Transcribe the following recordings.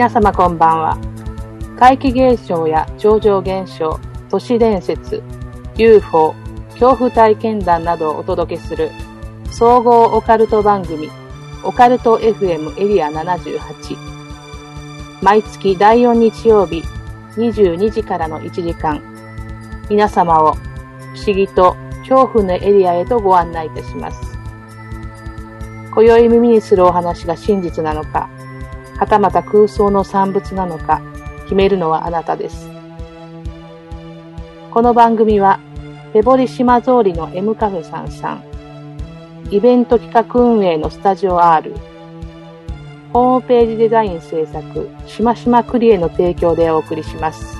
皆様こんばんは。怪奇現象や超常現象、都市伝説、UFO、恐怖体験談などをお届けする総合オカルト番組、オカルト FM エリア78。毎月第4日曜日22時からの1時間、皆様を不思議と恐怖のエリアへとご案内いたします。今宵耳にするお話が真実なのか、はたまた空想の産物なのか、決めるのはあなたです。この番組は、手堀島通りの M カフェさんさん、イベント企画運営のスタジオ R、ホームページデザイン制作、しましまクリエの提供でお送りします。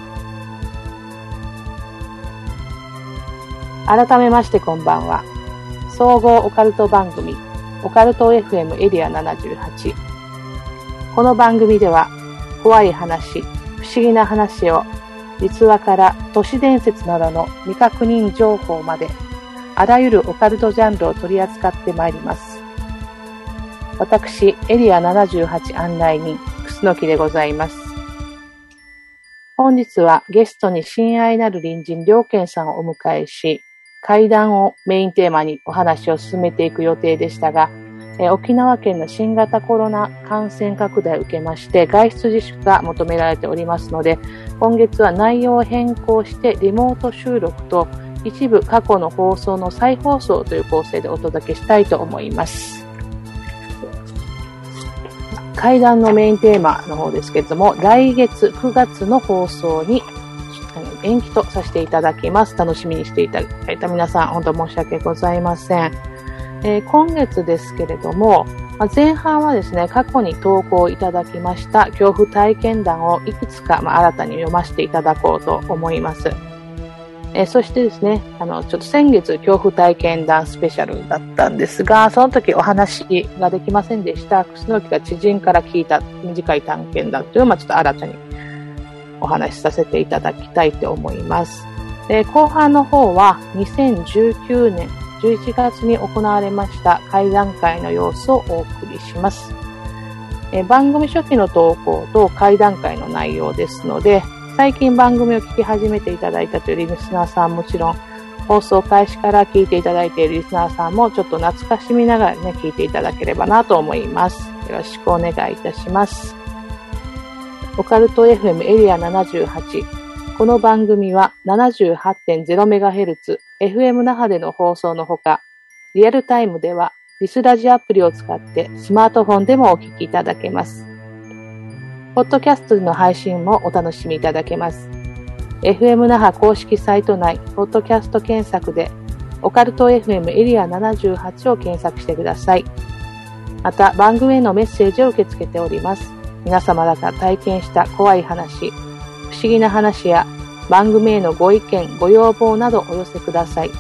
改めましてこんばんは。総合オカルト番組、オカルト FM エリア78。この番組では、怖い話、不思議な話を、実話から都市伝説などの未確認情報まで、あらゆるオカルトジャンルを取り扱ってまいります。私、エリア78案内人、楠木でございます。本日はゲストに親愛なる隣人、良健さんをお迎えし、会談をメインテーマにお話を進めていく予定でしたが、え沖縄県の新型コロナ感染拡大を受けまして外出自粛が求められておりますので今月は内容を変更してリモート収録と一部過去の放送の再放送という構成でお届けしたいと思います会談のメインテーマの方ですけれども来月9月の放送に延期とさせていただきます。楽しみにしていただいた皆さん、本当申し訳ございません。えー、今月ですけれども、まあ、前半はですね、過去に投稿いただきました恐怖体験談をいくつか、まあ、新たに読ませていただこうと思います。えー、そしてですね、あの、ちょっと先月恐怖体験談スペシャルだったんですが、その時お話ができませんでした、楠木が知人から聞いた短い探検談というのを、まあ、ちょっと新たにお話しさせていただきたいと思います。で後半の方は2019年11月に行われました会談会の様子をお送りします。え番組初期の投稿と会談会の内容ですので、最近番組を聞き始めていただいたというリスナーさんもちろん、放送開始から聞いていただいているリスナーさんもちょっと懐かしみながらね、聞いていただければなと思います。よろしくお願いいたします。オカルト FM エリア78この番組は 78.0MHz FM 那覇での放送のほか、リアルタイムではリスラジアプリを使ってスマートフォンでもお聞きいただけます。ポッドキャストの配信もお楽しみいただけます。FM 那覇公式サイト内、ポッドキャスト検索で、オカルト FM エリア78を検索してください。また、番組へのメッセージを受け付けております。皆様が体験した怖い話、不思議な話や番組へのご意見、ご要望などお寄せください。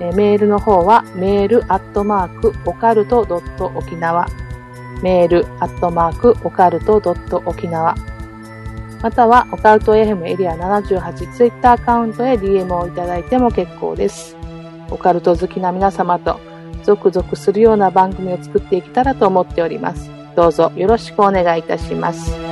えメールの方はメールアットマークオカルトドット沖縄メールアットマークオカルトドット沖縄またはオカルト FM エリア78ツイッターアカウントへ DM をいただいても結構です。オカルト好きな皆様とゾクゾクするような番組を作っていけたらと思っております。どうぞよろしくお願いいたします。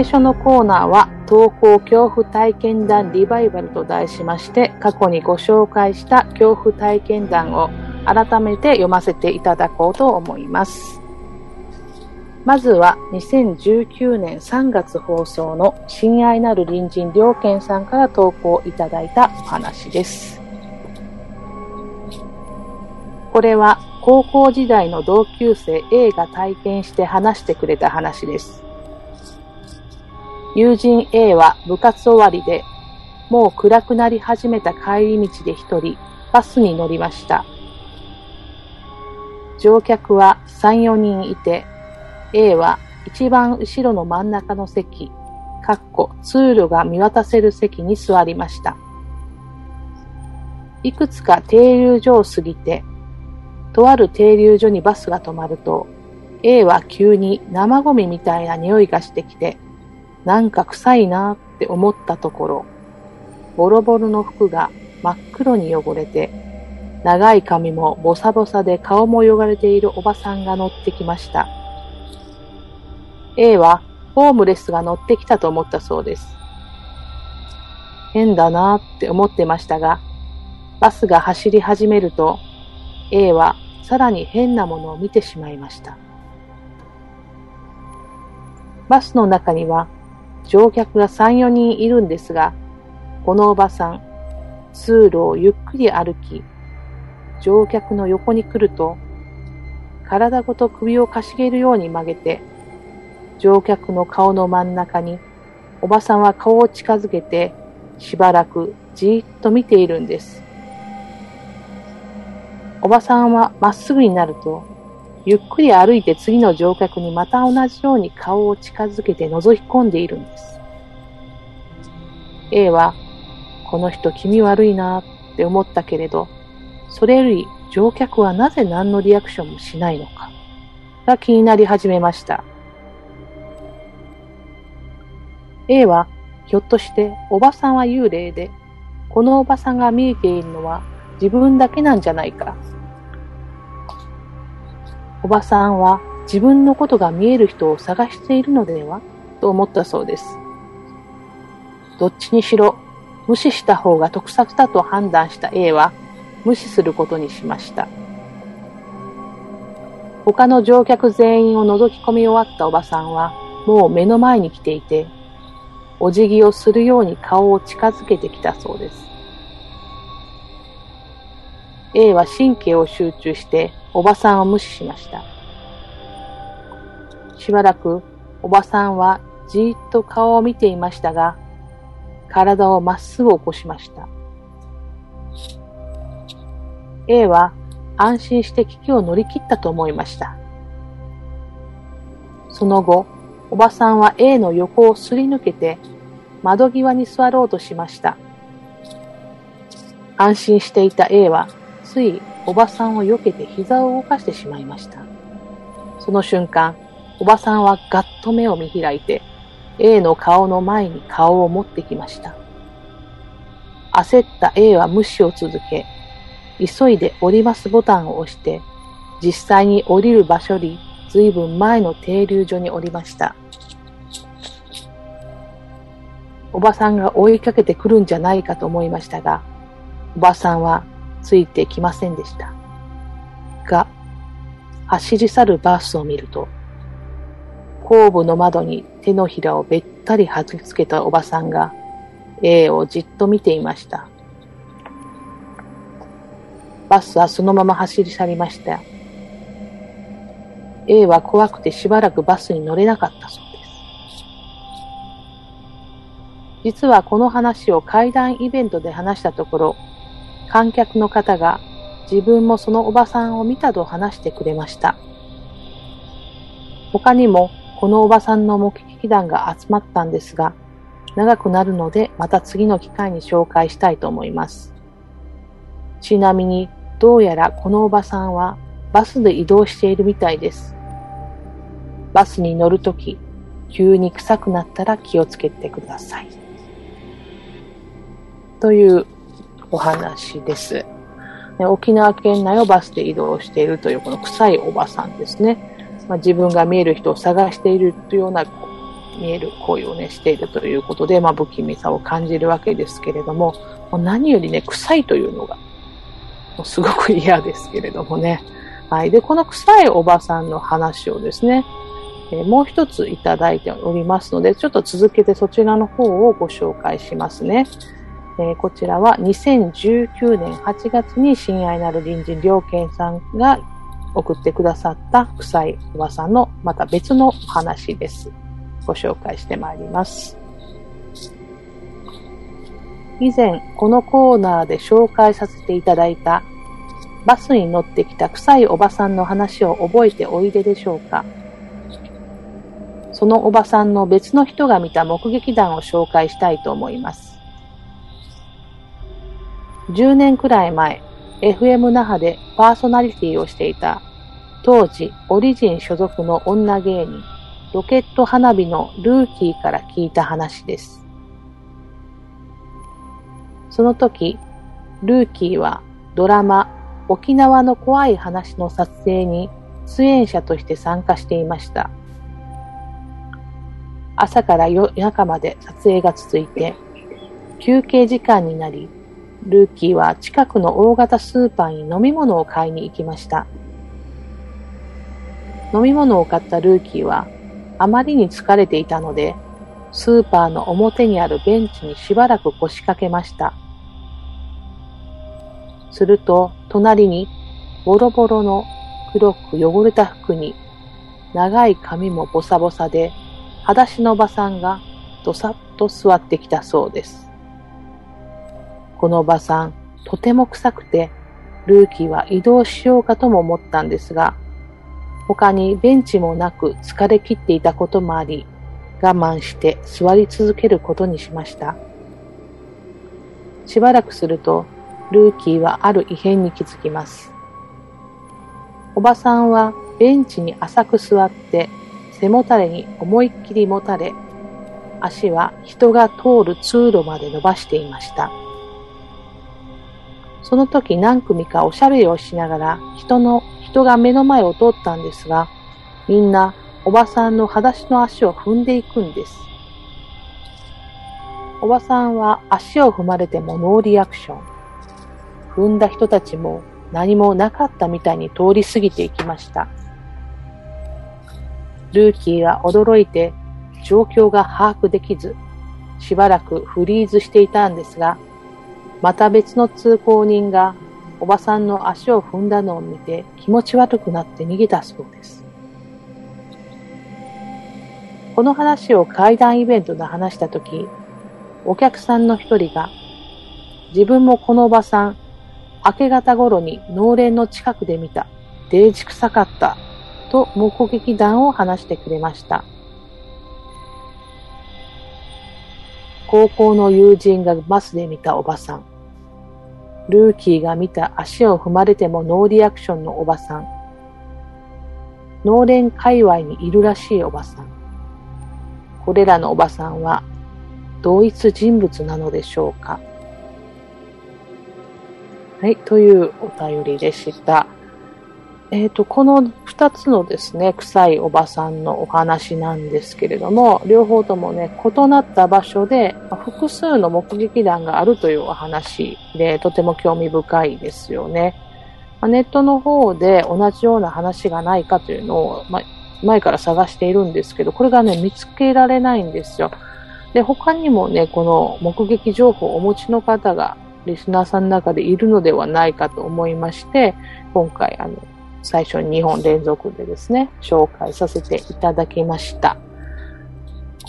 最初のコーナーは、投稿恐怖体験談リバイバルと題しまして、過去にご紹介した恐怖体験談を改めて読ませていただこうと思います。まずは2019年3月放送の親愛なる隣人良健さんから投稿いただいたお話です。これは高校時代の同級生 A が体験して話してくれた話です。友人 A は部活終わりで、もう暗くなり始めた帰り道で一人、バスに乗りました。乗客は3、4人いて、A は一番後ろの真ん中の席、かっこ通路が見渡せる席に座りました。いくつか停留所を過ぎて、とある停留所にバスが止まると、A は急に生ゴミみたいな匂いがしてきて、なんか臭いなって思ったところ、ボロボロの服が真っ黒に汚れて、長い髪もボサボサで顔も汚れているおばさんが乗ってきました。A はホームレスが乗ってきたと思ったそうです。変だなって思ってましたが、バスが走り始めると、A はさらに変なものを見てしまいました。バスの中には乗客が3、4人いるんですが、このおばさん、通路をゆっくり歩き、乗客の横に来ると、体ごと首をかしげるように曲げて、乗客の顔の真ん中に、おばさんは顔を近づけて、しばらくじーっと見ているんです。おばさんはまっすぐになると、ゆっくり歩いて次の乗客にまた同じように顔を近づけて覗き込んでいるんです。A は、この人気味悪いなって思ったけれど、それより乗客はなぜ何のリアクションもしないのか、が気になり始めました。A は、ひょっとしておばさんは幽霊で、このおばさんが見えているのは自分だけなんじゃないか。おばさんは自分のことが見える人を探しているのでは？と思ったそうです。どっちにしろ無視した方が得策だと判断した A は無視することにしました。他の乗客全員を覗き込み終わったおばさんはもう目の前に来ていて、お辞儀をするように顔を近づけてきたそうです。A は神経を集中しておばさんを無視しました。しばらくおばさんはじーっと顔を見ていましたが、体をまっすぐ起こしました。A は安心して危機を乗り切ったと思いました。その後、おばさんは A の横をすり抜けて窓際に座ろうとしました。安心していた A はついおばさんを避けて膝を動かしてしまいました。その瞬間、おばさんはガッと目を見開いて、A の顔の前に顔を持ってきました。焦った A は無視を続け、急いで降りますボタンを押して、実際に降りる場所に随分前の停留所に降りました。おばさんが追いかけてくるんじゃないかと思いましたが、おばさんはついてきませんでした。が、走り去るバースを見ると、後部の窓に手のひらをべったり貼り付けたおばさんが A をじっと見ていました。バスはそのまま走り去りました。A は怖くてしばらくバスに乗れなかったそうです。実はこの話を階段イベントで話したところ、観客の方が自分もそのおばさんを見たと話してくれました。他にもこのおばさんの目撃談が集まったんですが、長くなるのでまた次の機会に紹介したいと思います。ちなみにどうやらこのおばさんはバスで移動しているみたいです。バスに乗るとき、急に臭くなったら気をつけてください。というお話です。沖縄県内をバスで移動しているというこの臭いおばさんですね。まあ、自分が見える人を探しているというような見える行為をね、しているということで、まあ、不気味さを感じるわけですけれども、も何よりね、臭いというのが、もうすごく嫌ですけれどもね。はい。で、この臭いおばさんの話をですね、え、もう一ついただいておりますので、ちょっと続けてそちらの方をご紹介しますね。えー、こちらは2019年8月に親愛なる隣人良健さんが送ってくださった臭いおばさんのまた別の話です。ご紹介してまいります。以前このコーナーで紹介させていただいたバスに乗ってきた臭いおばさんの話を覚えておいででしょうかそのおばさんの別の人が見た目撃談を紹介したいと思います。10年くらい前、FM 那覇でパーソナリティをしていた当時オリジン所属の女芸人ロケット花火のルーキーから聞いた話です。その時、ルーキーはドラマ沖縄の怖い話の撮影に出演者として参加していました。朝から夜中まで撮影が続いて、休憩時間になり、ルーキーは近くの大型スーパーに飲み物を買いに行きました。飲み物を買ったルーキーはあまりに疲れていたので、スーパーの表にあるベンチにしばらく腰掛けました。すると、隣にボロボロの黒く汚れた服に長い髪もボサボサで、裸足のおばさんがどさっと座ってきたそうです。このおばさん、とても臭くて、ルーキーは移動しようかとも思ったんですが、他にベンチもなく疲れ切っていたこともあり、我慢して座り続けることにしました。しばらくすると、ルーキーはある異変に気づきます。おばさんはベンチに浅く座って背もたれに思いっきりもたれ、足は人が通る通路まで伸ばしていました。その時何組かおしゃべりをしながら人の、人が目の前を通ったんですが、みんなおばさんの裸足の足を踏んでいくんです。おばさんは足を踏まれてもノーリアクション。踏んだ人たちも何もなかったみたいに通り過ぎていきました。ルーキーは驚いて状況が把握できず、しばらくフリーズしていたんですが、また別の通行人がおばさんの足を踏んだのを見て気持ち悪くなって逃げたそうです。この話を階段イベントで話したとき、お客さんの一人が、自分もこのおばさん、明け方頃に農園の近くで見た、デージ臭かった、と目撃談を話してくれました。高校の友人がバスで見たおばさん。ルーキーが見た足を踏まれてもノーリアクションのおばさん。農連界隈にいるらしいおばさん。これらのおばさんは同一人物なのでしょうかはい、というお便りでした。えっ、ー、と、この二つのですね、臭いおばさんのお話なんですけれども、両方ともね、異なった場所で、複数の目撃談があるというお話で、とても興味深いですよね。ネットの方で同じような話がないかというのを、前から探しているんですけど、これがね、見つけられないんですよ。で、他にもね、この目撃情報をお持ちの方が、リスナーさんの中でいるのではないかと思いまして、今回、あの、最初に2本連続でですね、紹介させていただきました。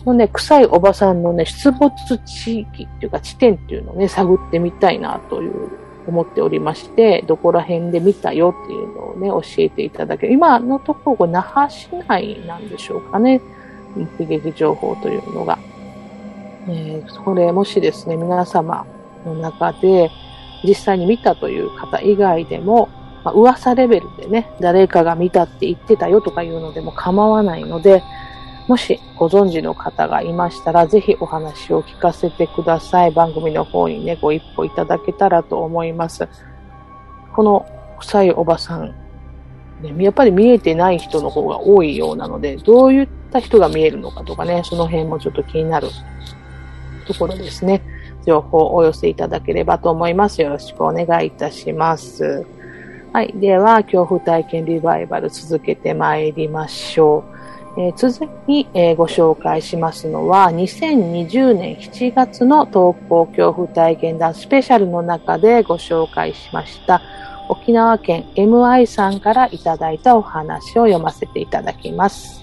このね、臭いおばさんのね、出没地域っていうか地点っていうのをね、探ってみたいなという思っておりまして、どこら辺で見たよっていうのをね、教えていただける。今のところ、那覇市内なんでしょうかね。目撃情報というのが。えー、これもしですね、皆様の中で実際に見たという方以外でも、まあ、噂レベルでね、誰かが見たって言ってたよとかいうのでも構わないので、もしご存知の方がいましたら、ぜひお話を聞かせてください。番組の方にね、ご一歩いただけたらと思います。この臭いおばさん、ね、やっぱり見えてない人の方が多いようなので、どういった人が見えるのかとかね、その辺もちょっと気になるところですね。情報をお寄せいただければと思います。よろしくお願いいたします。はい。では、恐怖体験リバイバル続けてまいりましょう。えー、続き、えー、ご紹介しますのは、2020年7月の東方恐怖体験談スペシャルの中でご紹介しました、沖縄県 MI さんからいただいたお話を読ませていただきます。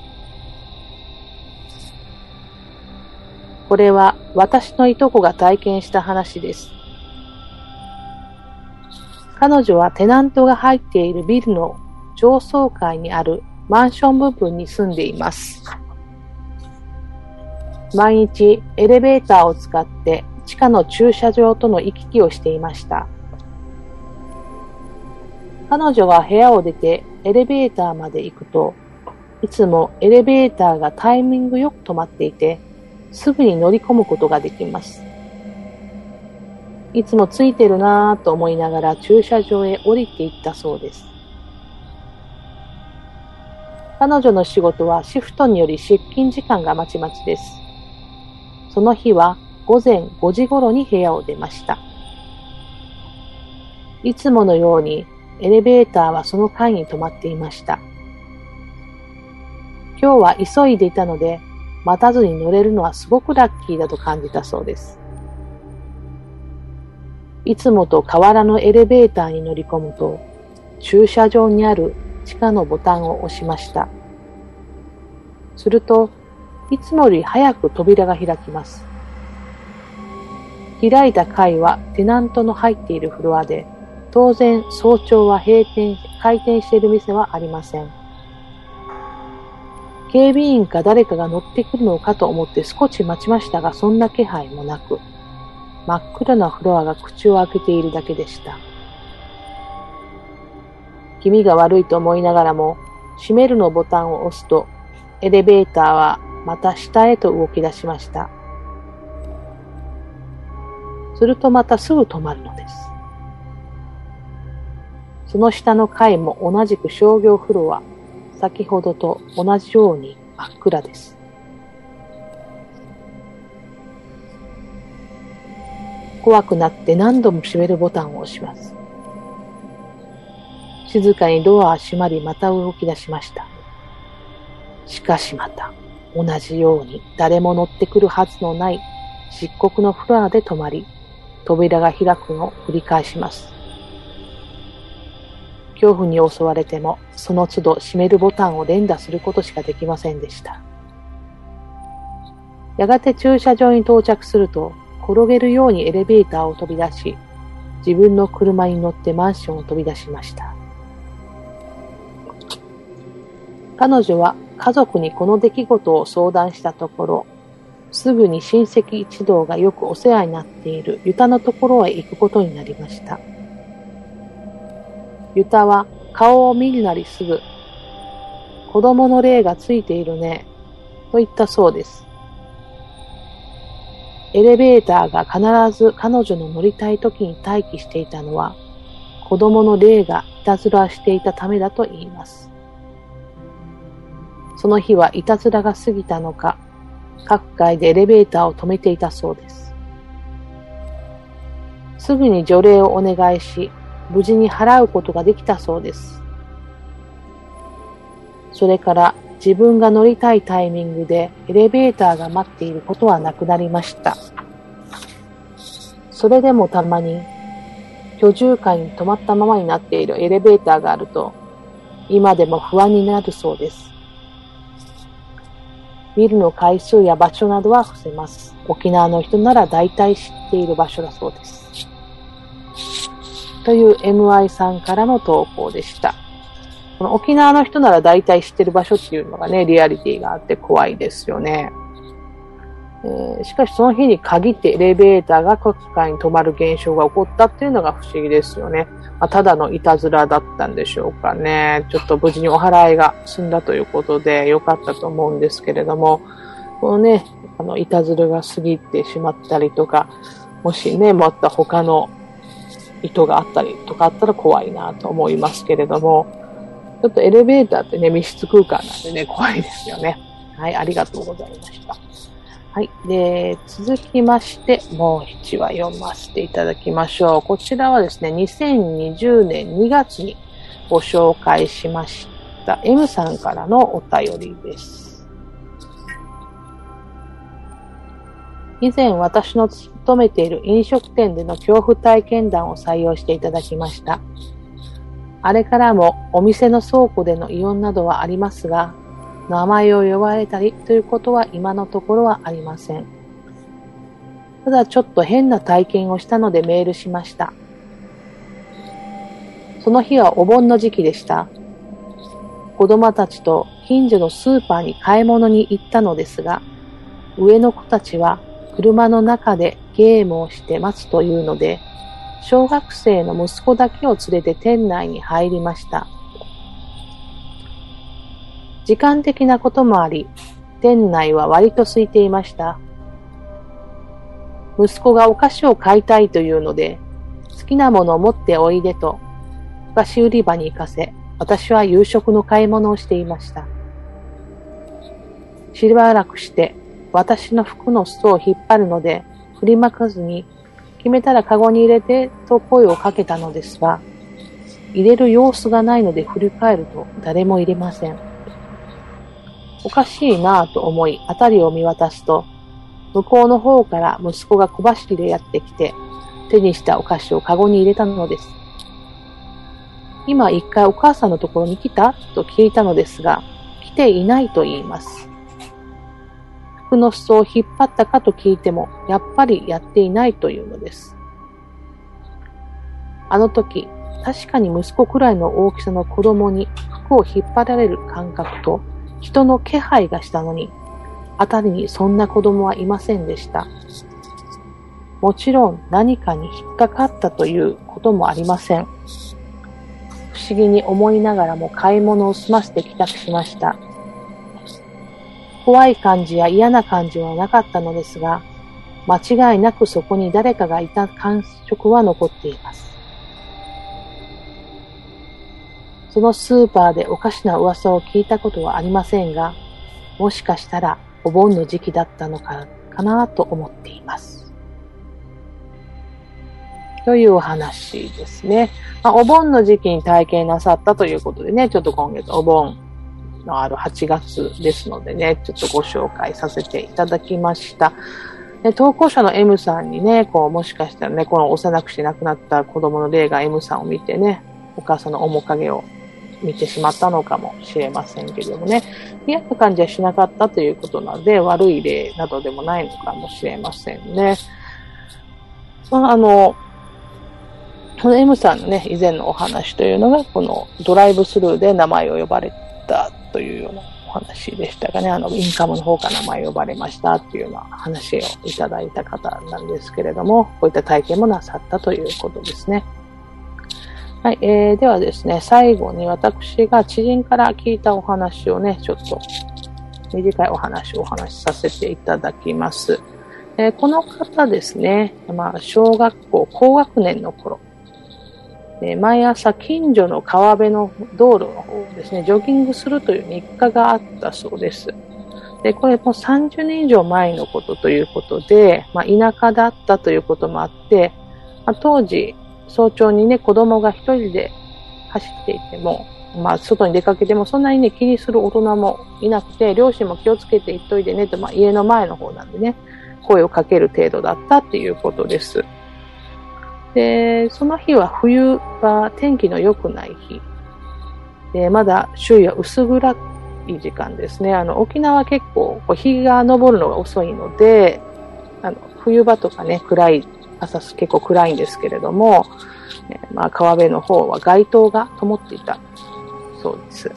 これは私のいとこが体験した話です。彼女はテナントが入っているビルの上層階にあるマンション部分に住んでいます。毎日エレベーターを使って地下の駐車場との行き来をしていました。彼女は部屋を出てエレベーターまで行くと、いつもエレベーターがタイミングよく止まっていて、すぐに乗り込むことができます。いつもついてるなぁと思いながら駐車場へ降りていったそうです。彼女の仕事はシフトにより出勤時間がまちまちです。その日は午前5時頃に部屋を出ました。いつものようにエレベーターはその階に止まっていました。今日は急いでいたので、待たずに乗れるのはすごくラッキーだと感じたそうです。いつもと変わらぬエレベーターに乗り込むと、駐車場にある地下のボタンを押しました。すると、いつもより早く扉が開きます。開いた階はテナントの入っているフロアで、当然早朝は閉店、開店している店はありません。警備員か誰かが乗ってくるのかと思って少し待ちましたが、そんな気配もなく、真っ暗なフロアが口を開けているだけでした。気味が悪いと思いながらも、閉めるのボタンを押すと、エレベーターはまた下へと動き出しました。するとまたすぐ止まるのです。その下の階も同じく商業フロア、先ほどと同じように真っ暗です。怖くなって何度も閉めるボタンを押します。静かにドアは閉まりまた動き出しました。しかしまた同じように誰も乗ってくるはずのない漆黒のフロアで止まり、扉が開くのを繰り返します。恐怖に襲われても、その都度閉めるボタンを連打することしかできませんでした。やがて駐車場に到着すると、転げるようにエレベーターを飛び出し、自分の車に乗ってマンションを飛び出しました。彼女は家族にこの出来事を相談したところ、すぐに親戚一同がよくお世話になっているユタのところへ行くことになりました。ユタは顔を見るなりすぐ、子供の霊がついているね、と言ったそうです。エレベーターが必ず彼女の乗りたい時に待機していたのは、子供の霊がいたずらしていたためだと言います。その日はいたずらが過ぎたのか、各階でエレベーターを止めていたそうです。すぐに除霊をお願いし、無事に払うことができたそうです。それから自分が乗りたいタイミングでエレベーターが待っていることはなくなりました。それでもたまに居住階に止まったままになっているエレベーターがあると今でも不安になるそうです。ビルの回数や場所などは伏せます。沖縄の人なら大体知っている場所だそうです。という MI さんからの投稿でした。この沖縄の人なら大体知ってる場所っていうのがね、リアリティがあって怖いですよね。えー、しかしその日に限ってエレベーターが各階に止まる現象が起こったっていうのが不思議ですよね。まあ、ただのいたずらだったんでしょうかね。ちょっと無事にお払いが済んだということで良かったと思うんですけれども、このね、あの、いたずらが過ぎてしまったりとか、もしね、また他の意図があったりとかあったら怖いなと思いますけれども、ちょっとエレベーターってね、密室空間なんでね、怖いですよね。はい、ありがとうございました。はい。で、続きまして、もう1話読ませていただきましょう。こちらはですね、2020年2月にご紹介しました M さんからのお便りです。以前私の勤めている飲食店での恐怖体験談を採用していただきました。あれからもお店の倉庫での異音などはありますが、名前を呼ばれたりということは今のところはありません。ただちょっと変な体験をしたのでメールしました。その日はお盆の時期でした。子供たちと近所のスーパーに買い物に行ったのですが、上の子たちは車の中でゲームをして待つというので、小学生の息子だけを連れて店内に入りました。時間的なこともあり、店内は割と空いていました。息子がお菓子を買いたいというので、好きなものを持っておいでと、お菓子売り場に行かせ、私は夕食の買い物をしていました。しばらくして、私の服の裾を引っ張るので、振りまかずに、決めたらカゴに入れてと声をかけたのですが、入れる様子がないので振り返ると誰も入れません。おかしいなぁと思い、辺りを見渡すと、向こうの方から息子が小走りでやってきて、手にしたお菓子をカゴに入れたのです。今一回お母さんのところに来たと聞いたのですが、来ていないと言います。服の裾を引っ張ったかと聞いても、やっぱりやっていないというのです。あの時、確かに息子くらいの大きさの子供に服を引っ張られる感覚と人の気配がしたのに、辺りにそんな子供はいませんでした。もちろん何かに引っかかったということもありません。不思議に思いながらも買い物を済ませて帰宅しました。怖い感じや嫌な感じはなかったのですが、間違いなくそこに誰かがいた感触は残っています。そのスーパーでおかしな噂を聞いたことはありませんが、もしかしたらお盆の時期だったのかかなと思っています。というお話ですね。まあ、お盆の時期に体験なさったということでね、ちょっと今月お盆のある8月ですのでね、ちょっとご紹介させていただきました。で投稿者の M さんにね、こう、もしかしたらね、この幼くして亡くなった子供の霊が M さんを見てね、お母さんの面影を見てしまったのかもしれませんけれどもね、嫌な感じはしなかったということなので、悪い例などでもないのかもしれませんね。まあ、あの、この M さんのね、以前のお話というのが、このドライブスルーで名前を呼ばれたというようなお話でしたがね、あの、インカムの方から名前呼ばれましたっていうような話をいただいた方なんですけれども、こういった体験もなさったということですね。はい、えー、ではですね、最後に私が知人から聞いたお話をね、ちょっと短いお話をお話しさせていただきます。えー、この方ですね、まあ、小学校高学年の頃、え毎朝近所の川辺の道路の方をですね、ジョギングするという日課があったそうです。で、これも30年以上前のことということで、まあ、田舎だったということもあって、まあ、当時、早朝にね、子供が一人で走っていても、まあ、外に出かけてもそんなにね、気にする大人もいなくて、両親も気をつけて行っといてねと、まあ、家の前の方なんでね、声をかける程度だったっていうことです。で、その日は冬は天気の良くない日。で、まだ周囲は薄暗い時間ですね。あの、沖縄は結構こう日が昇るのが遅いので、あの、冬場とかね、暗い、朝結構暗いんですけれども、ね、まあ、川辺の方は街灯が灯っていたそうです。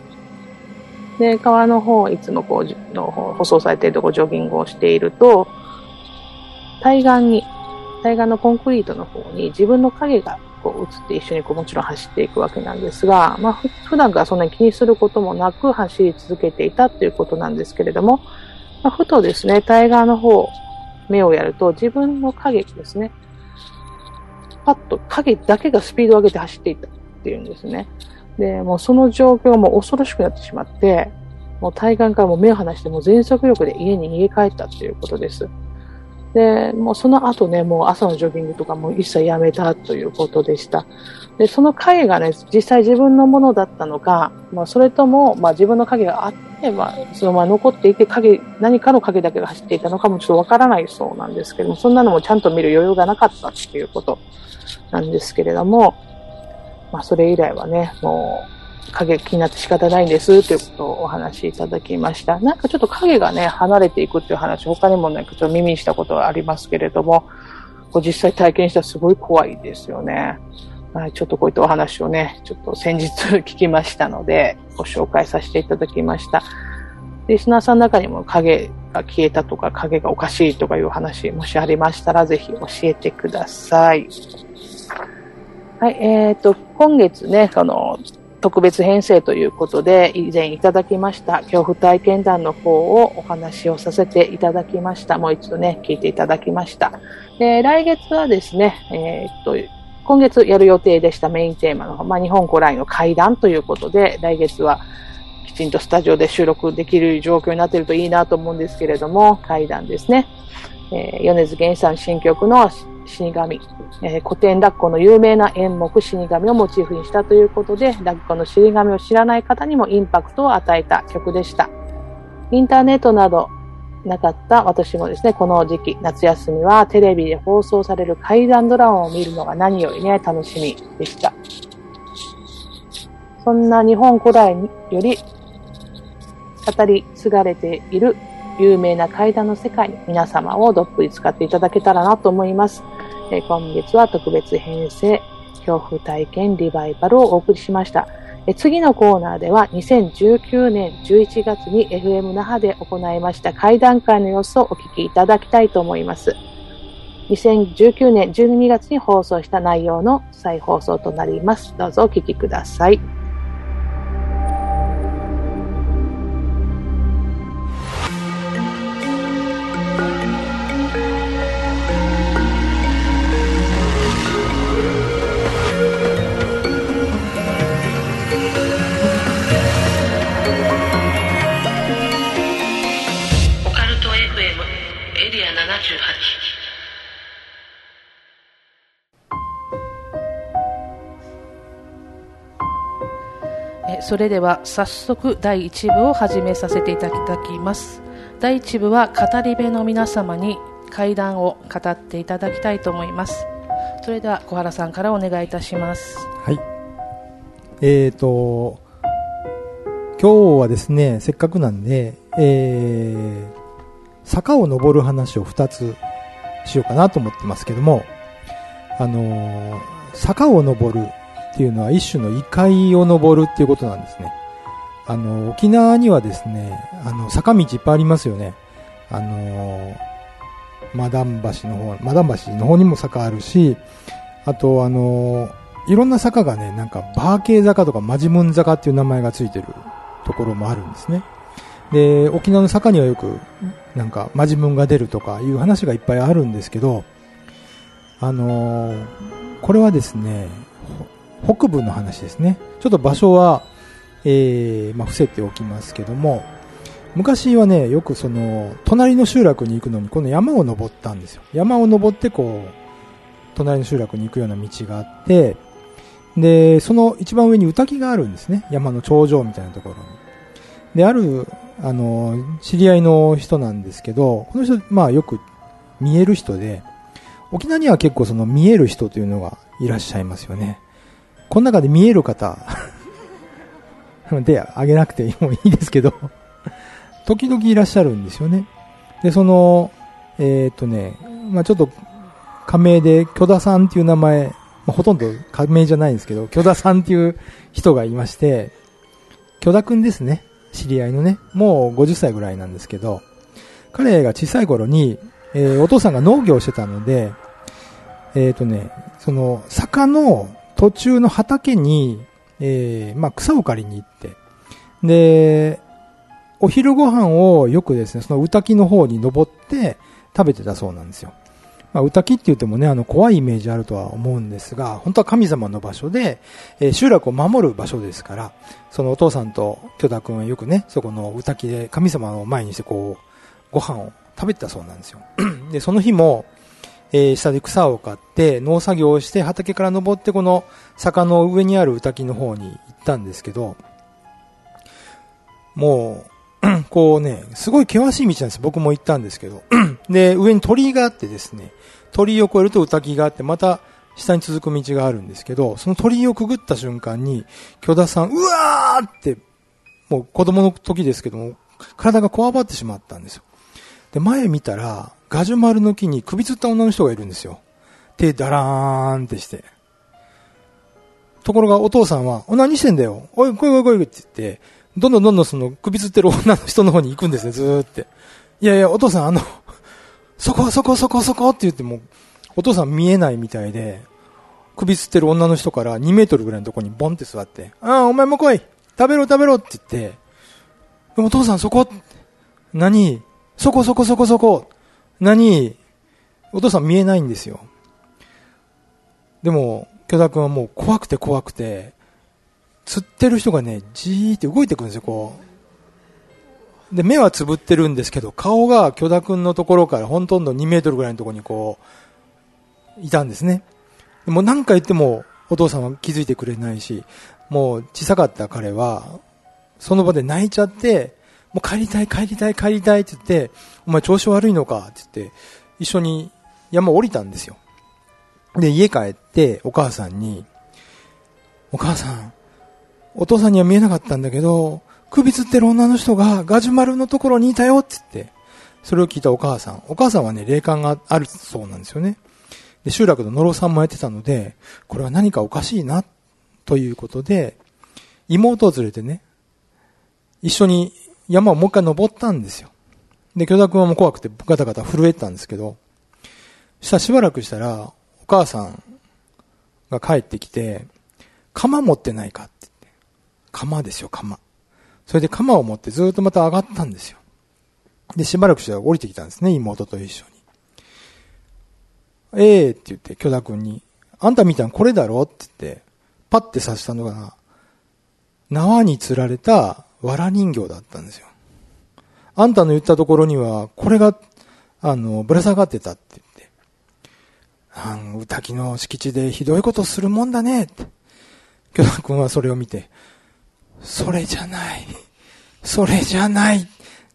で、川の方、いつもこう、の舗装されているとこジョギングをしていると、対岸に対岸のコンクリートの方に自分の影がこう映って一緒にこうもちろん走っていくわけなんですが、まあ、普段からそんなに気にすることもなく走り続けていたということなんですけれども、まあ、ふとですね、対岸の方、目をやると自分の影ですね、パッと影だけがスピードを上げて走っていったっていうんですね。で、もうその状況がも恐ろしくなってしまって、もう対岸からも目を離しても全速力で家に逃げ帰ったということです。で、もうその後ね、もう朝のジョギングとかも一切やめたということでした。で、その影がね、実際自分のものだったのか、まあ、それとも、まあ、自分の影があって、まあ、そのまま残っていて、影、何かの影だけが走っていたのかもちょっとわからないそうなんですけども、そんなのもちゃんと見る余裕がなかったっていうことなんですけれども、まあ、それ以来はね、もう、影気になって仕方ないんですということをお話しいただきました。なんかちょっと影がね、離れていくっていう話、他にもなんかちょっと耳にしたことがありますけれども、こう実際体験したらすごい怖いですよね。はい、ちょっとこういったお話をね、ちょっと先日聞きましたので、ご紹介させていただきました。リスナーさんの中にも影が消えたとか影がおかしいとかいう話、もしありましたらぜひ教えてください。はい、えっ、ー、と、今月ね、あの、特別編成ということで、以前いただきました恐怖体験談の方をお話をさせていただきました。もう一度ね、聞いていただきました。で、来月はですね、えっ、と、今月やる予定でしたメインテーマの、まあ、日本古来の階段ということで、来月はきちんとスタジオで収録できる状況になっているといいなと思うんですけれども、階段ですね。えー、米津玄師さん新曲の死神、えー、古典落語の有名な演目死神をモチーフにしたということで、落語の死神を知らない方にもインパクトを与えた曲でした。インターネットなどなかった私もですね、この時期、夏休みはテレビで放送される怪談ドラマを見るのが何よりね、楽しみでした。そんな日本古来より語り継がれている有名な階段の世界に皆様をどっぷり使っていただけたらなと思います。え今月は特別編成、恐怖体験リバイバルをお送りしました。え次のコーナーでは2019年11月に FM 那覇で行いました会談会の様子をお聞きいただきたいと思います。2019年12月に放送した内容の再放送となります。どうぞお聞きください。それでは早速第1部を始めさせていただきます。第1部は語り部の皆様に会談を語っていただきたいと思います。それでは小原さんからお願いいたします。はい。えーと今日はですねせっかくなんで、えー、坂を登る話を2つしようかなと思ってますけどもあのー、坂を登るっていうのは一種の異界を登るっていうことなんですね。あの、沖縄にはですね、あの、坂道いっぱいありますよね。あの、マダン橋の方、マダン橋の方にも坂あるし、あと、あの、いろんな坂がね、なんか、バーケー坂とかマジムン坂っていう名前がついてるところもあるんですね。で、沖縄の坂にはよく、なんか、マジムンが出るとかいう話がいっぱいあるんですけど、あのこれはですね、北部の話ですね。ちょっと場所は、えー、まあ、伏せておきますけども、昔はね、よくその、隣の集落に行くのに、この山を登ったんですよ。山を登って、こう、隣の集落に行くような道があって、で、その一番上に歌木があるんですね。山の頂上みたいなところに。で、ある、あの、知り合いの人なんですけど、この人、まあよく見える人で、沖縄には結構その見える人というのがいらっしゃいますよね。この中で見える方 で、あげなくてもいいですけど時々いらっしゃるんですよね。で、その、えー、っとね、まあちょっと、仮名で、巨田さんっていう名前、まあ、ほとんど仮名じゃないんですけど、巨田さんっていう人がいまして、巨田くんですね。知り合いのね。もう50歳ぐらいなんですけど、彼が小さい頃に、えー、お父さんが農業してたので、えっ、とね、その、坂の途中の畑に、えー、まあ、草を借りに行って、で、お昼ご飯をよくですね、その歌木の方に登って食べてたそうなんですよ。まあ、歌木って言ってもね、あの、怖いイメージあるとは思うんですが、本当は神様の場所で、えー、集落を守る場所ですから、そのお父さんと巨田くんはよくね、そこの歌木で神様を前にしてこう、ご飯を食べてたそうなんですよ。で、その日も、えー、下で草を刈って農作業をして畑から登ってこの坂の上にある歌木の方に行ったんですけど、もう、こうね、すごい険しい道なんです。僕も行ったんですけど。で、上に鳥居があってですね、鳥居を越えると歌木があって、また下に続く道があるんですけど、その鳥居をくぐった瞬間に、巨田さん、うわーって、もう子供の時ですけども、体がこわばってしまったんですよ。で、前見たら、ガジュマルの木に首吊った女の人がいるんですよ。手ダラーンってして。ところがお父さんは、お、何してんだよ？おい、来い来い来いって言って、どんどんどんどんその首つってる女の人の方に行くんですね、ずーって。いやいや、お父さんあの、そこそこそこそこって言っても、お父さん見えないみたいで、首つってる女の人から2メートルぐらいのとこにボンって座って、ああ、お前も来い！食べろ食べろ！って言って、お父さんそこ、何？そこそこそこそこ、何お父さん見えないんですよ。でも、巨田君はもう怖くて怖くて、釣ってる人がね、じーって動いてくるんですよ、こう。で、目はつぶってるんですけど、顔が巨田君のところからほとんど2メートルぐらいのところにこう、いたんですね。でも何回言ってもお父さんは気づいてくれないし、もう小さかった彼は、その場で泣いちゃって、もう帰りたい帰りたい帰りたいって言って、お前調子悪いのかって言って、一緒に山降りたんですよ。で、家帰ってお母さんに、お母さん、お父さんには見えなかったんだけど、首つってる女の人がガジュマルのところにいたよって言って、それを聞いたお母さん。お母さんはね、霊感があるそうなんですよね。で、集落の野呂さんもやってたので、これは何かおかしいな、ということで、妹を連れてね、一緒に山をもう一回登ったんですよ。で、巨田君はもう怖くてガタガタ震えてたんですけど、したらしばらくしたら、お母さんが帰ってきて、鎌持ってないかって言って。鎌ですよ、鎌。それで鎌を持ってずっとまた上がったんですよ。で、しばらくしたら降りてきたんですね、妹と一緒に。ええー、って言って、巨田君に、あんた見たのこれだろって言って、パッて刺したのが、縄に釣られた藁人形だったんですよ。あんたの言ったところには、これが、あの、ぶら下がってたって言って。あん、歌木の敷地でひどいことするもんだねって。巨田君はそれを見て、それじゃない。それじゃないって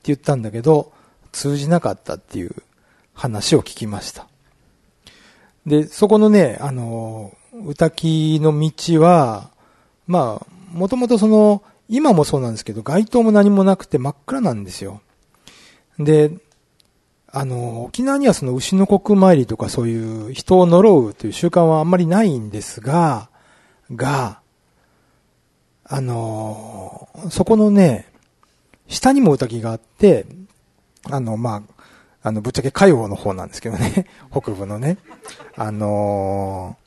言ったんだけど、通じなかったっていう話を聞きました。で、そこのね、あの、歌木の道は、まあ、もともとその、今もそうなんですけど、街灯も何もなくて真っ暗なんですよ。で、あの、沖縄にはその牛の国参りとかそういう人を呪うという習慣はあんまりないんですが、が、あの、そこのね、下にも歌木があって、あの、まあ、あの、ぶっちゃけ海王の方なんですけどね、北部のね。あのー、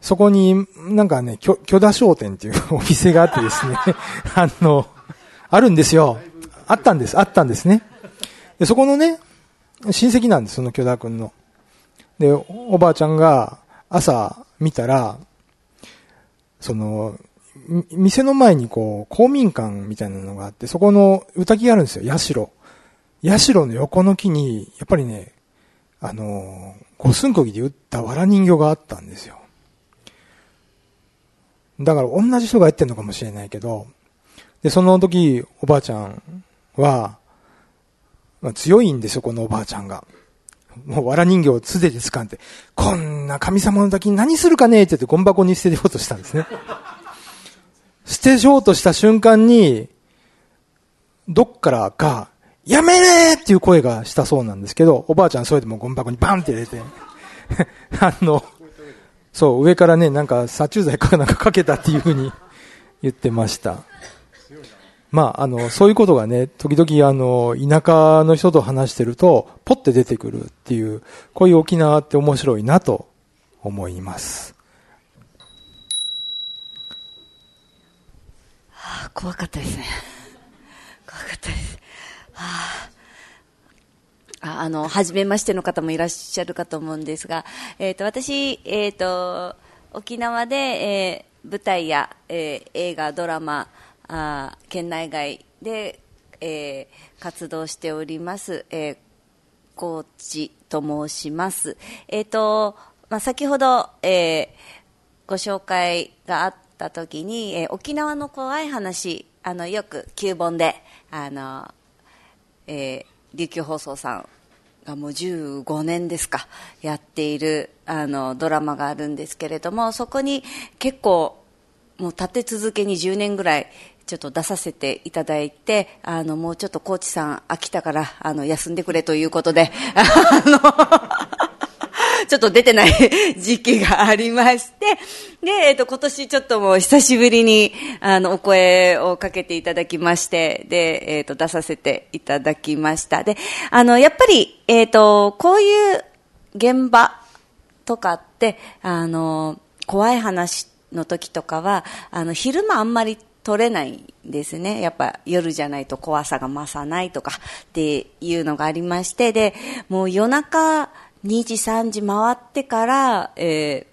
そこに、なんかね、巨田商店っていう お店があってですね、あの、あるんですよ。あったんです、あったんですね。で、そこのね、親戚なんです、その巨田くんの。で、おばあちゃんが朝見たら、その、店の前にこう、公民館みたいなのがあって、そこの歌木があるんですよ、社。社の横の木に、やっぱりね、あの、五寸釘で打った藁人形があったんですよ。だから同じ人がやってんのかもしれないけど、で、その時、おばあちゃんは、まあ、強いんですよ、このおばあちゃんが。もう藁人形を素手で掴んで、こんな神様の時に何するかねって言ってゴン箱に捨てようとしたんですね。捨てようとした瞬間に、どっからかやめれっていう声がしたそうなんですけど、おばあちゃんそれでもゴミ箱にバンって入れて、あの、そう、上からね、なんか殺虫剤かなんかかけたっていうふうに 言ってました。まあ、あの、そういうことがね、時々あの、田舎の人と話してると、ポッて出てくるっていう、こういう沖縄って面白いなと思います。はあ、怖かったですね。怖かったです。ああの、初めましての方もいらっしゃるかと思うんですが、えっ、ー、と、私、えっ、ー、と、沖縄で、えー、舞台や、えー、映画、ドラマ、あ県内外で、えー、活動しております、えー、コーチと申します。えっ、ー、と、まあ、先ほど、えー、ご紹介があった時に、えー、沖縄の怖い話、あの、よく旧本で、あの、えー、琉球放送さんがもう15年ですかやっているあのドラマがあるんですけれどもそこに結構もう立て続けに10年ぐらいちょっと出させていただいてあのもうちょっとコーチさん飽きたからあの休んでくれということで あのちょっと出てない 時期がありまして、で、えっ、ー、と、今年ちょっともう久しぶりに、あの、お声をかけていただきまして、で、えっ、ー、と、出させていただきました。で、あの、やっぱり、えっ、ー、と、こういう現場とかって、あの、怖い話の時とかは、あの、昼間あんまり取れないんですね。やっぱ夜じゃないと怖さが増さないとかっていうのがありまして、で、もう夜中2時3時回ってから、え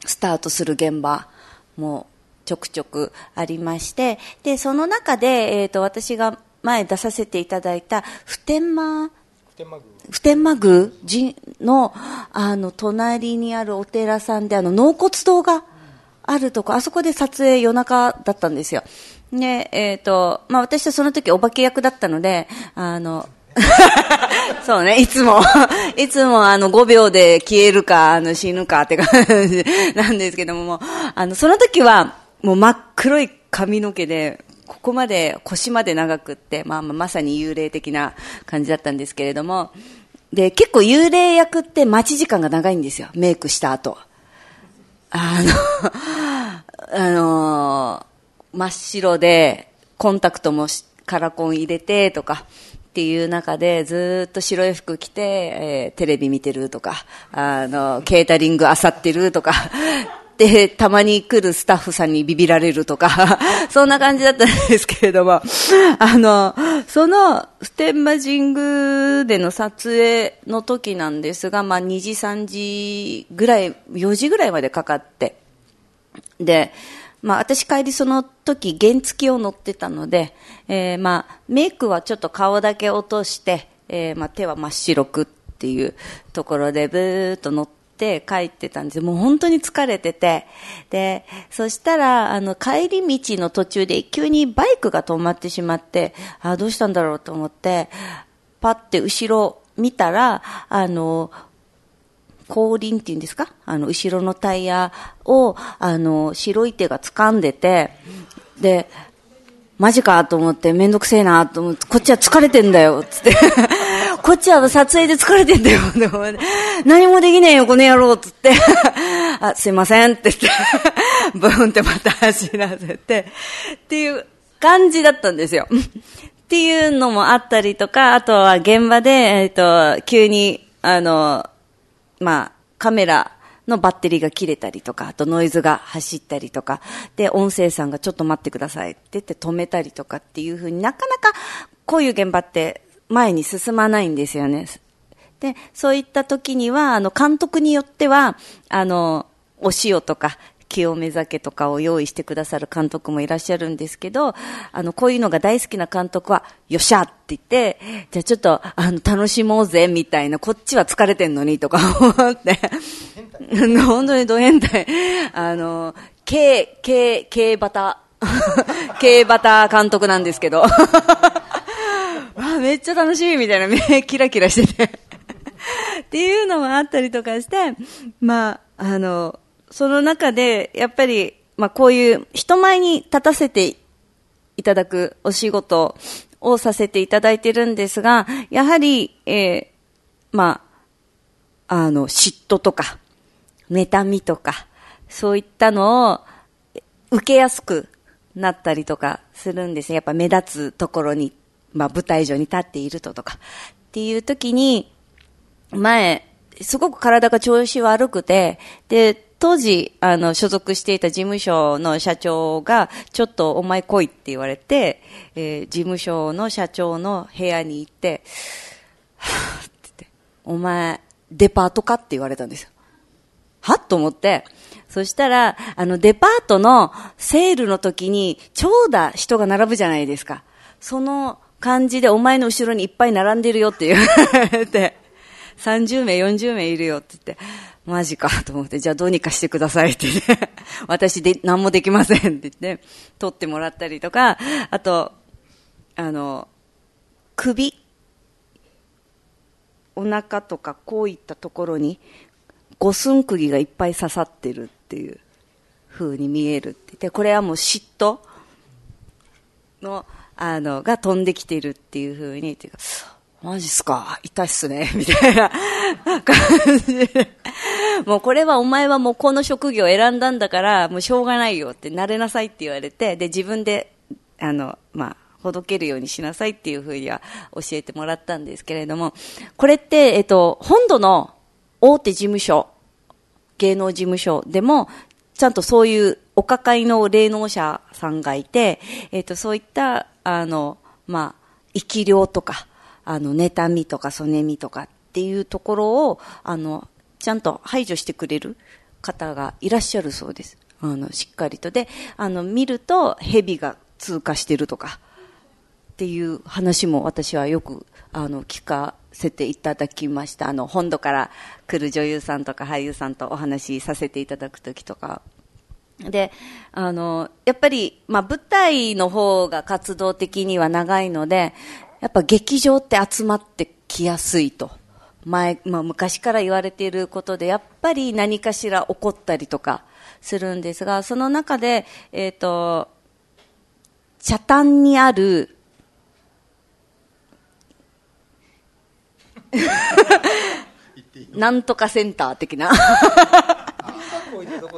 ー、スタートする現場もちょくちょくありまして、で、その中で、えっ、ー、と、私が前出させていただいた普天間普天間宮の、あの、隣にあるお寺さんで、あの、納骨堂があるとこ、あそこで撮影夜中だったんですよ。で、えっ、ー、と、まあ、私はその時お化け役だったので、あの、そうね、いつも、いつもあの5秒で消えるか、あの死ぬかって感じなんですけども、もあの、その時はもう真っ黒い髪の毛で、ここまで腰まで長くって、まあ、まあ、まさに幽霊的な感じだったんですけれども、で、結構幽霊役って待ち時間が長いんですよ。メイクした後。あの、あの真っ白で、コンタクトもカラコン入れてとか、っていう中でずっと白い服着て、えー、テレビ見てるとか、あの、ケータリング漁ってるとか、で、たまに来るスタッフさんにビビられるとか、そんな感じだったんですけれども、あの、その、普天間神宮での撮影の時なんですが、まあ2時3時ぐらい、4時ぐらいまでかかって、で、まあ私帰りその時原付を乗ってたので、えー、まあメイクはちょっと顔だけ落として、えー、まあ手は真っ白くっていうところでブーっと乗って、帰ってたんです。もう本当に疲れてて。で、そしたら、あの、帰り道の途中で急にバイクが止まってしまって、あ、どうしたんだろうと思って、パって後ろ見たら、あの、後輪っていうんですか？あの、後ろのタイヤを、あの、白い手が掴んでて、で、マジかと思って、めんどくせえなと思って、こっちは疲れてんだよ、つって。こっちは撮影で疲れてんだよ、何もできねえよ、この野郎、つって。あ、すいません、って言って、ブーンってまた走らせて、っていう感じだったんですよ。っていうのもあったりとか、あとは現場で、えっ、ー、と、急に、あの、まあ、カメラのバッテリーが切れたりとか、あとノイズが走ったりとか、で、音声さんがちょっと待ってくださいって言って止めたりとかっていうふうになかなかこういう現場って前に進まないんですよね。で、そういった時には、あの、監督によっては、あの、お塩とか、清め酒とかを用意してくださる監督もいらっしゃるんですけど、あの、こういうのが大好きな監督は、よっしゃって言って、じゃあちょっと、あの、楽しもうぜ、みたいな、こっちは疲れてんのに、とか思って、本当にド変態。あの、K、K、K バタ、K バタ監督なんですけど、わめっちゃ楽しいみたいな。目キラキラしてて。っていうのもあったりとかして、まあ、あの、その中で、やっぱり、まあこういう人前に立たせていただくお仕事をさせていただいてるんですが、やはり、えー、まあ、あの、嫉妬とか、妬みとか、そういったのを受けやすくなったりとかするんですね。やっぱ目立つところにまあ、舞台上に立っているととか、っていう時に、前、すごく体が調子悪くて、で、当時、あの、所属していた事務所の社長が、ちょっとお前来いって言われて、えー、事務所の社長の部屋に行って、はぁって言って、お前、デパートかって言われたんですよ。はと思って、そしたら、あの、デパートのセールの時に、長蛇人が並ぶじゃないですか。その感じでお前の後ろにいっぱい並んでるよって言われて、30名、40名いるよって言って、マジかと思って、じゃあどうにかしてくださいってって、私で何もできませんって言って、取ってもらったりとか、あと、あの、首、お腹とかこういったところに、五寸釘がいっぱい刺さってるっていう風に見えるって。言って、これはもう嫉妬の、あの、が飛んできてるっていうふうに、ていうか、マジっすか？痛いっすね。みたいな感じで。もうこれはお前はもうこの職業を選んだんだから、もうしょうがないよって慣れなさいって言われて、で、自分で、あの、まあ、ほどけるようにしなさいっていうふうには教えてもらったんですけれども、これって、えっと、本土の大手事務所、芸能事務所でも、ちゃんとそういうお抱えの霊能者さんがいて、えっと、そういった、あの、まあ、生き量とか、あの、妬みとか、そねみとかっていうところを、あの、ちゃんと排除してくれる方がいらっしゃるそうです。あの、しっかりと。で、あの、見ると、蛇が通過してるとか、っていう話も私はよく、あの、聞かせていただきました。あの、本土から来る女優さんとか俳優さんとお話しさせていただくときとか。で、あの、やっぱり、まあ、舞台の方が活動的には長いので、やっぱ劇場って集まってきやすいと。前、まあ、昔から言われていることで、やっぱり何かしら起こったりとかするんですが、その中で、えっ、ー、と、茶炭にある、なんとかセンター的な。いや、いや、そこ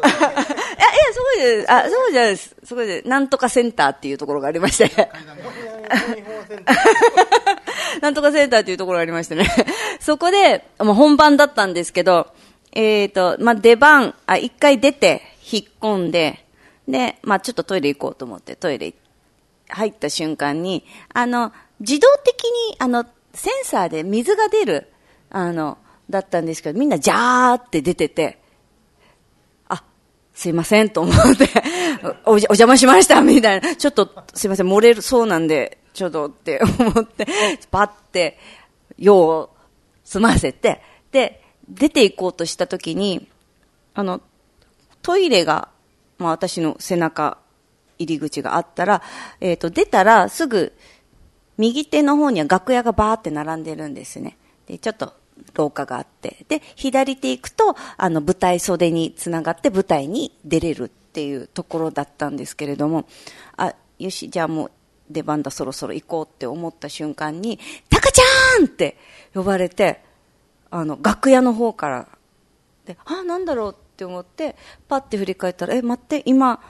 で、あ、そうじゃないです。そこで、なんとかセンターっていうところがありまして。なんとかセンターっていうところがありましてね。そこで、もう本番だったんですけど、えっ、ー、と、まあ、出番、あ、一回出て、引っ込んで、で、まあ、ちょっとトイレ行こうと思ってトイレ入った瞬間に、あの、自動的に、あの、センサーで水が出る、あの、だったんですけど、みんなジャーって出てて、あ、すいませんと思ってお、お邪魔しましたみたいな、ちょっとすいません、漏れるそうなんで、ちょっとって思って、パッて、用を済ませて、で、出て行こうとした時に、あの、トイレが、まあ私の背中入り口があったら、えっ、ー、と、出たらすぐ、右手の方には楽屋がバーって並んでるんですね。で、ちょっと廊下があって。で、左手行くと、あの、舞台袖につながって舞台に出れるっていうところだったんですけれども、あ、よし、じゃあもう出番だそろそろ行こうって思った瞬間に、タカちゃんって呼ばれて、あの、楽屋の方から、で、あ、なんだろうって思って、パッて振り返ったら、え、待って、今、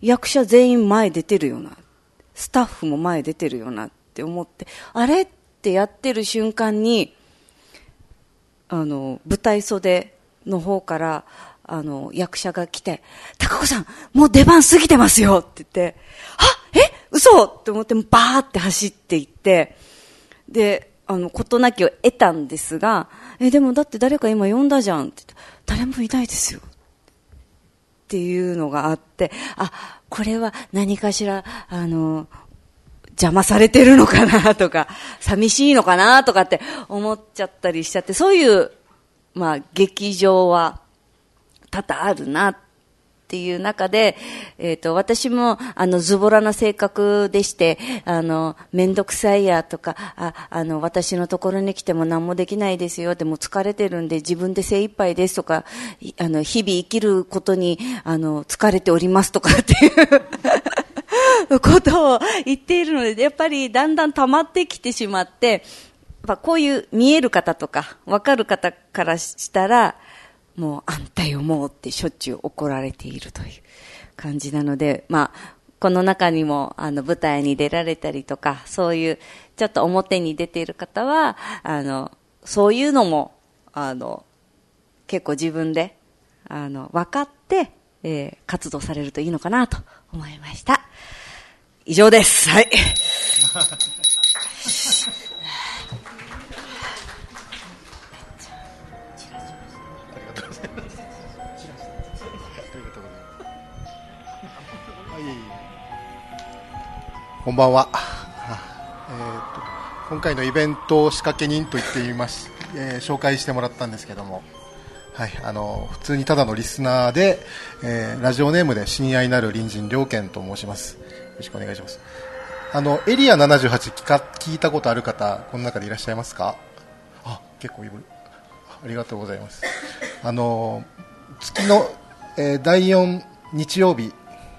役者全員前出てるよな。スタッフも前出てるよなって思って、あれ？ってやってる瞬間に、あの、舞台袖の方から、あの、役者が来て、高子さん、もう出番過ぎてますよって言って、あえ嘘って思って、バーって走っていって、で、あの、事なきを得たんですが、え、でもだって誰か今呼んだじゃんって誰もいないですよ。っていうのがあって、あ、これは何かしら、あの、邪魔されてるのかなとか、寂しいのかなとかって思っちゃったりしちゃって、そういう、まあ、劇場は多々あるなっていう中で、えっ、ー、と、私も、あの、ズボラな性格でして、あの、めんどくさいやとか、あ、あの、私のところに来ても何もできないですよ、でも疲れてるんで自分で精一杯ですとか、あの、日々生きることに、あの、疲れておりますとかっていう。ことを言っているので、やっぱりだんだん溜まってきてしまって、やっぱこういう見える方とか、わかる方からしたら、もうあんたよもうってしょっちゅう怒られているという感じなので、まあ、この中にもあの舞台に出られたりとか、そういうちょっと表に出ている方は、あの、そういうのも、あの、結構自分で、あの、分かって、えー、活動されるといいのかなと思いました。以上です。はい。こんばんは、えーと、今回のイベント仕掛け人と言っています、えー、紹介してもらったんですけども、はい、あの普通にただのリスナーで、えー、ラジオネームで親愛なる隣人良健と申しますろしくお願いします。あのエリア78聞か聞いたことある方この中でいらっしゃいますか？あ結構いる。ありがとうございます。あの月の、えー、第4日曜日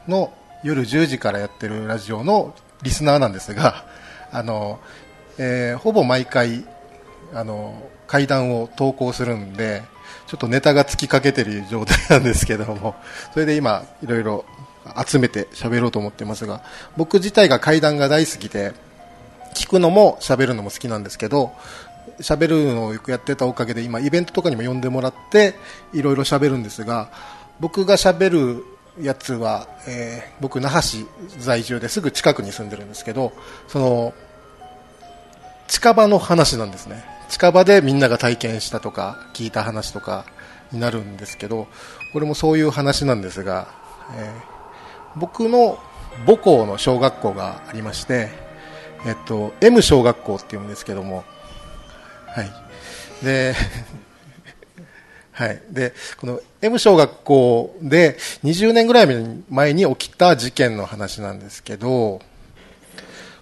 の夜10時からやってるラジオのリスナーなんですが、あの、えー、ほぼ毎回、あの階段を投稿するんでちょっとネタがつきかけてる状態なんですけどもそれで今いろいろ集めて喋ろうと思ってますが僕自体が階段が大好きで聞くのも喋るのも好きなんですけど喋るのをよくやってたおかげで今イベントとかにも呼んでもらっていろいろ喋るんですが僕が喋るやつは、えー、僕那覇市在住ですぐ近くに住んでるんですけどその近場の話なんですね。近場でみんなが体験したとか聞いた話とかになるんですけどこれもそういう話なんですが、えー、僕の母校の小学校がありまして、えっと、M 小学校っていうんですけども、はい、ではい、でこの M 小学校で20年ぐらい前に起きた事件の話なんですけど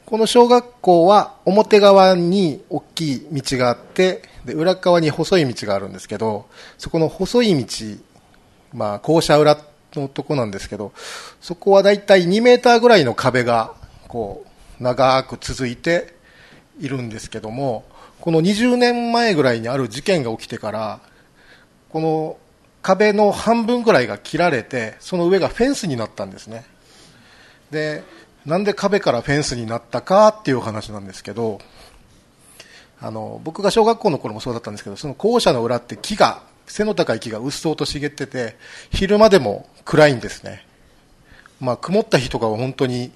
この小学校は表側に大きい道があってで裏側に細い道があるんですけどそこの細い道、まあ、校舎裏のとこなんですけどそこはだいたい2メーターぐらいの壁がこう長く続いているんですけどもこの20年前ぐらいにある事件が起きてからこの壁の半分ぐらいが切られてその上がフェンスになったんですね。でなんで壁からフェンスになったかっていう話なんですけどあの僕が小学校の頃もそうだったんですけどその校舎の裏って木が背の高い木がうっそうと茂ってて昼間でも暗いんですね、まあ、曇った日とかは本当に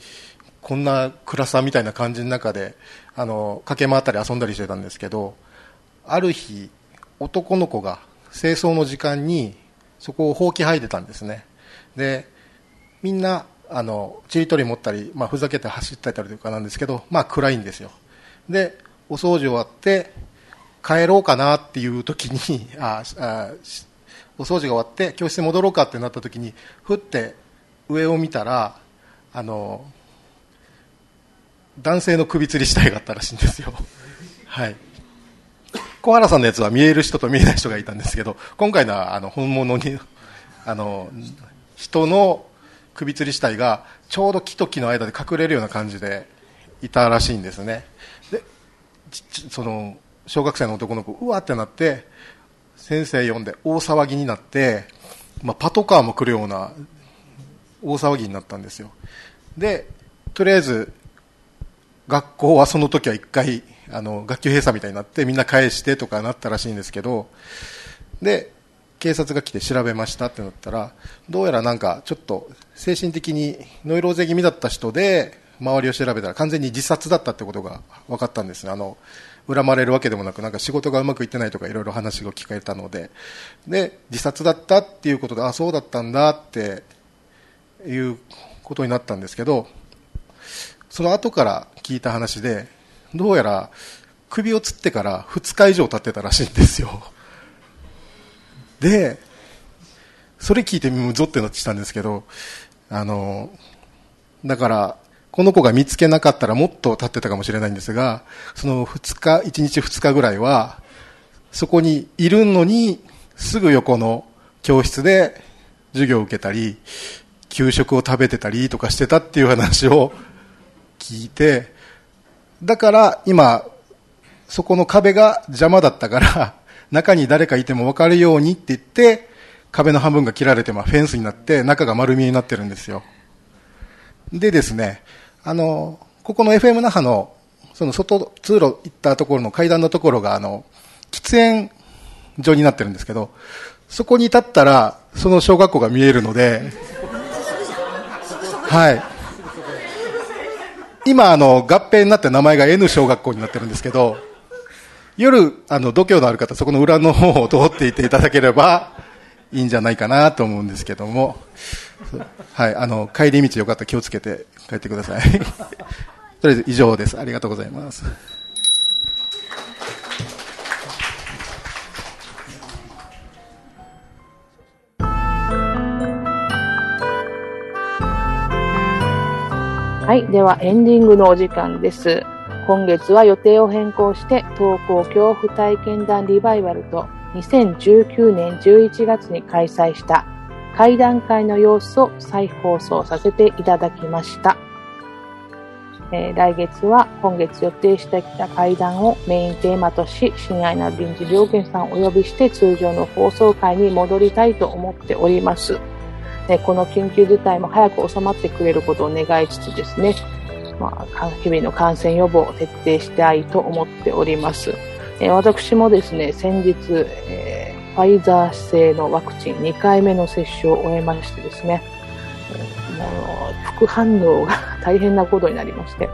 こんな暗さみたいな感じの中であの駆け回ったり遊んだりしてたんですけどある日男の子が清掃の時間にそこをほうき履いてたんですね。でみんなあのちりとり持ったり、まあ、ふざけて走ったりとかなんですけど、まあ、暗いんですよ。でお掃除終わって帰ろうかなっていう時にああお掃除が終わって教室に戻ろうかってなった時にふって上を見たらあの男性の首吊り死体があったらしいんですよ。はい。小原さんのやつは見える人と見えない人がいたんですけど今回のはあの本物にあの人の首吊り死体がちょうど木と木の間で隠れるような感じでいたらしいんですね。でその小学生の男の子うわってなって先生呼んで大騒ぎになって、まあ、パトカーも来るような大騒ぎになったんですよ。でとりあえず学校はその時は一回あの学級閉鎖みたいになってみんな返してとかなったらしいんですけどで警察が来て調べましたってなったらどうやらなんかちょっと精神的にノイローゼ気味だった人で周りを調べたら完全に自殺だったってことが分かったんですね。あの恨まれるわけでもなくなんか仕事がうまくいってないとかいろいろ話が聞かれたのでで自殺だったっていうことであそうだったんだっていうことになったんですけどその後から聞いた話でどうやら首をつってから2日以上経ってたらしいんですよ。で、それ聞いてむぞってなってきたんですけど、あの、だから、この子が見つけなかったらもっと経ってたかもしれないんですが、その2日、1日2日ぐらいは、そこにいるのに、すぐ横の教室で授業を受けたり、給食を食べてたりとかしてたっていう話を聞いて、だから今、そこの壁が邪魔だったから、中に誰かいても分かるようにって言って、壁の半分が切られて、まあ、フェンスになって、中が丸見えになってるんですよ。でですね、あの、ここの FM 那覇の、その外、通路行ったところの階段のところが、あの、喫煙所になってるんですけど、そこに立ったら、その小学校が見えるので、はい。今、あの、合併になって名前が N 小学校になってるんですけど、夜、あの、度胸のある方、そこの裏の方を通っていていただければいいんじゃないかなと思うんですけども、はい、あの、帰り道よかったら気をつけて帰ってください。とりあえず以上です。ありがとうございます。はい。では、エンディングのお時間です。今月は予定を変更して東高恐怖体験談リバイバルと2019年11月に開催した会談会の様子を再放送させていただきました。えー、来月は今月予定してきた会談をメインテーマとし、親愛な臨時両家さんをお呼びして通常の放送会に戻りたいと思っております。えこの緊急事態も早く収まってくれることを願いつつですね、まあ、日々の感染予防を徹底したいと思っております。え私もですね、先日、えー、ファイザー製のワクチン2回目の接種を終えましてですね、もう副反応が大変なことになりまして、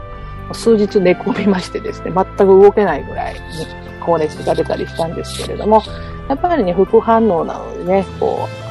数日寝込みましてですね、全く動けないぐらいに高熱が出たりしたんですけれども、やっぱりね、副反応なのでね、こう、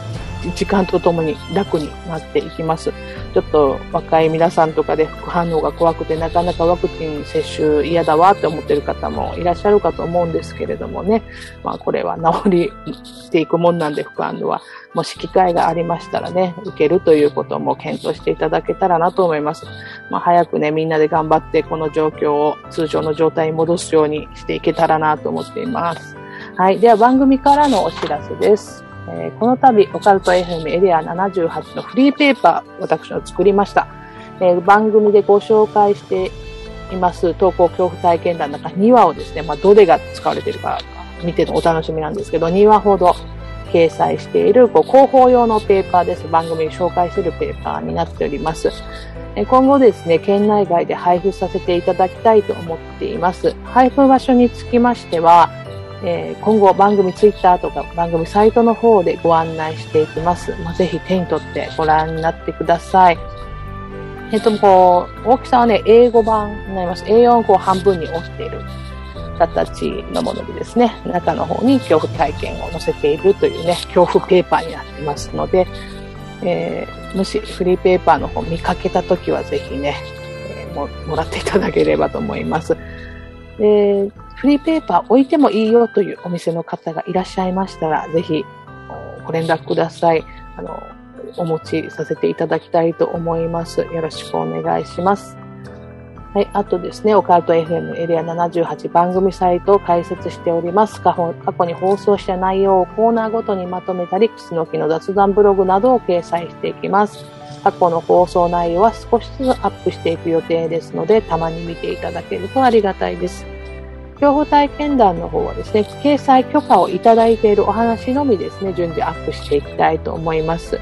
時間とともに楽になっていきます。ちょっと若い皆さんとかで副反応が怖くてなかなかワクチン接種嫌だわって思ってる方もいらっしゃるかと思うんですけれどもね。まあこれは治りしていくもんなんで副反応は。もし機会がありましたらね、受けるということも検討していただけたらなと思います。まあ早くね、みんなで頑張ってこの状況を通常の状態に戻すようにしていけたらなと思っています。はい。では番組からのお知らせです。えー、この度、オカルト FM エリア78のフリーペーパー、私の作りました。えー、番組でご紹介しています投稿恐怖体験談の中2話をですね、まあ、どれが使われているか見てのお楽しみなんですけど、2話ほど掲載しているこう広報用のペーパーです。番組に紹介するペーパーになっております。今後ですね、県内外で配布させていただきたいと思っています。配布場所につきましては、えー、今後番組ツイッターとか番組サイトの方でご案内していきます。まあ、ぜひ手に取ってご覧になってください。えっ、と、こう、大きさはね、英語版になります。A4 をこう半分に折っている形のものでですね、中の方に恐怖体験を載せているというね、恐怖ペーパーになってますので、えー、もしフリーペーパーの方見かけたときはぜひね、えー、ももらっていただければと思います。でフリーペーパー置いてもいいよというお店の方がいらっしゃいましたら、ぜひご連絡ください。あの、お持ちさせていただきたいと思います。よろしくお願いします。はい。あとですね、オカルト FM エリア78番組サイトを開設しております。過去に放送した内容をコーナーごとにまとめたり、クスノキの雑談ブログなどを掲載していきます。過去の放送内容は少しずつアップしていく予定ですので、たまに見ていただけるとありがたいです。恐怖体験談の方はですね、掲載許可をいただいているお話のみですね、順次アップしていきたいと思います。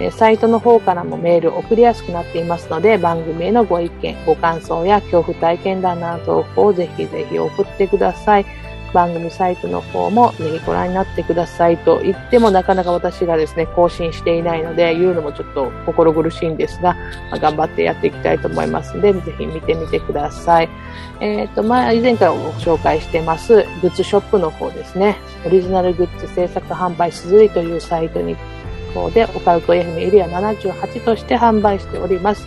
えサイトの方からもメール送りやすくなっていますので、番組へのご意見、ご感想や恐怖体験談などをぜひぜひ送ってください。番組サイトの方もぜひご覧になってくださいと言ってもなかなか私がですね、更新していないので、言うのもちょっと心苦しいんですが、まあ、頑張ってやっていきたいと思いますので、ぜひ見てみてください。えっ、ー、と、まあ、以前からご紹介してます、グッズショップの方ですね、オリジナルグッズ制作販売すずりというサイトに、方で、オカルト FM エリア78として販売しております。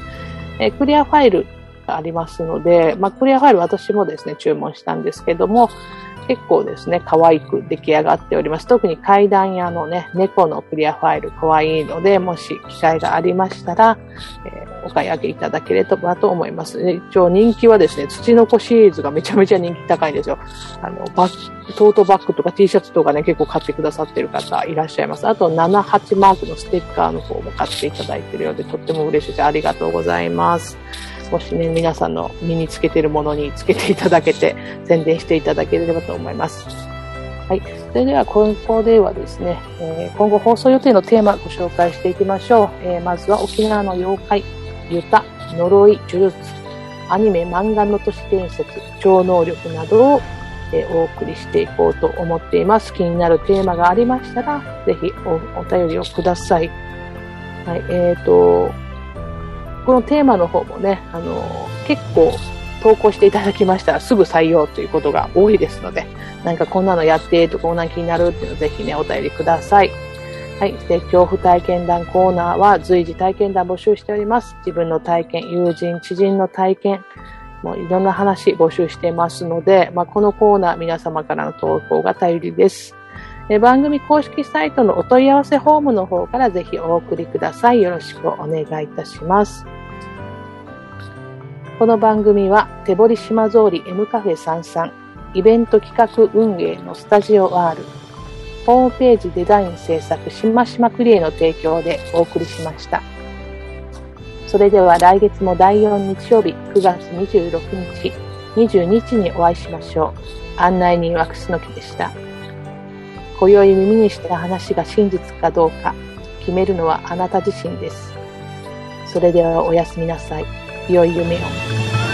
えー、クリアファイルがありますので、まあ、クリアファイル私もですね、注文したんですけども、結構ですね、可愛く出来上がっております。特に階段屋のね、猫のクリアファイル可愛いので、もし機会がありましたら、えー、お買い上げいただければと思います。一応人気はですね、土の子シリーズがめちゃめちゃ人気高いんですよ。あの、バトートバッグとか T シャツとかね、結構買ってくださってる方いらっしゃいます。あと、78マークのステッカーの方も買っていただいてるようで、とっても嬉しいです。ありがとうございます。少しね、皆さんの身につけてるものにつけていただけて、宣伝していただければと思います。はい。それでは、ここではですね、えー、今後放送予定のテーマご紹介していきましょう。えー、まずは沖縄の妖怪、ユタ、呪い、呪術、アニメ、漫画の都市伝説、超能力などを、え、お送りしていこうと思っています。気になるテーマがありましたら、ぜひお便りをください。はい、えっ、ー、と、このテーマの方もね、あの結構投稿していただきましたらすぐ採用ということが多いですので、なんかこんなのやってとこんな気になるっていうのぜひね、お便りください。はい。で、恐怖体験談コーナーは随時体験談募集しております。自分の体験、友人、知人の体験、もういろんな話募集してますので、まあ、このコーナー皆様からの投稿が頼りです。番組公式サイトのお問い合わせフォームの方からぜひお送りください。よろしくお願いいたします。この番組は手堀島通り M カフェ33イベント企画運営のスタジオ R ホームページデザイン制作しましまクリエの提供でお送りしました。それでは来月も第4日曜日9月26日、22日にお会いしましょう。案内人は楠木でした。今宵耳にした話が真実かどうか決めるのはあなた自身です。それではおやすみなさい。良い夢を。